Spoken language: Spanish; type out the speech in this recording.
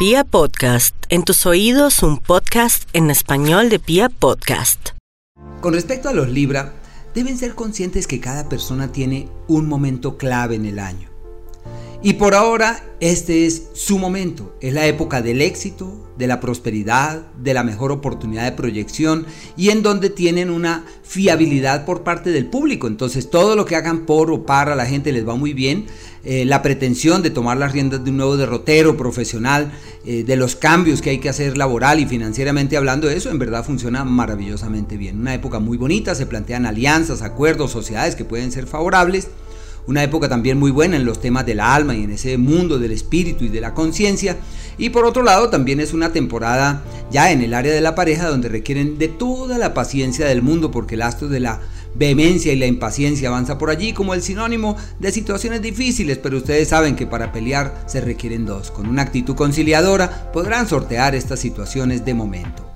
Pia Podcast, en tus oídos un podcast en español de Pia Podcast. Con respecto a los Libra, deben ser conscientes que cada persona tiene un momento clave en el año. Y por ahora este es su momento, es la época del éxito, de la prosperidad, de la mejor oportunidad de proyección y en donde tienen una fiabilidad por parte del público. Entonces todo lo que hagan por o para la gente les va muy bien. Eh, la pretensión de tomar las riendas de un nuevo derrotero profesional, eh, de los cambios que hay que hacer laboral y financieramente hablando, eso en verdad funciona maravillosamente bien. Una época muy bonita, se plantean alianzas, acuerdos, sociedades que pueden ser favorables una época también muy buena en los temas del alma y en ese mundo del espíritu y de la conciencia. Y por otro lado, también es una temporada ya en el área de la pareja donde requieren de toda la paciencia del mundo porque el astro de la vehemencia y la impaciencia avanza por allí como el sinónimo de situaciones difíciles, pero ustedes saben que para pelear se requieren dos. Con una actitud conciliadora podrán sortear estas situaciones de momento.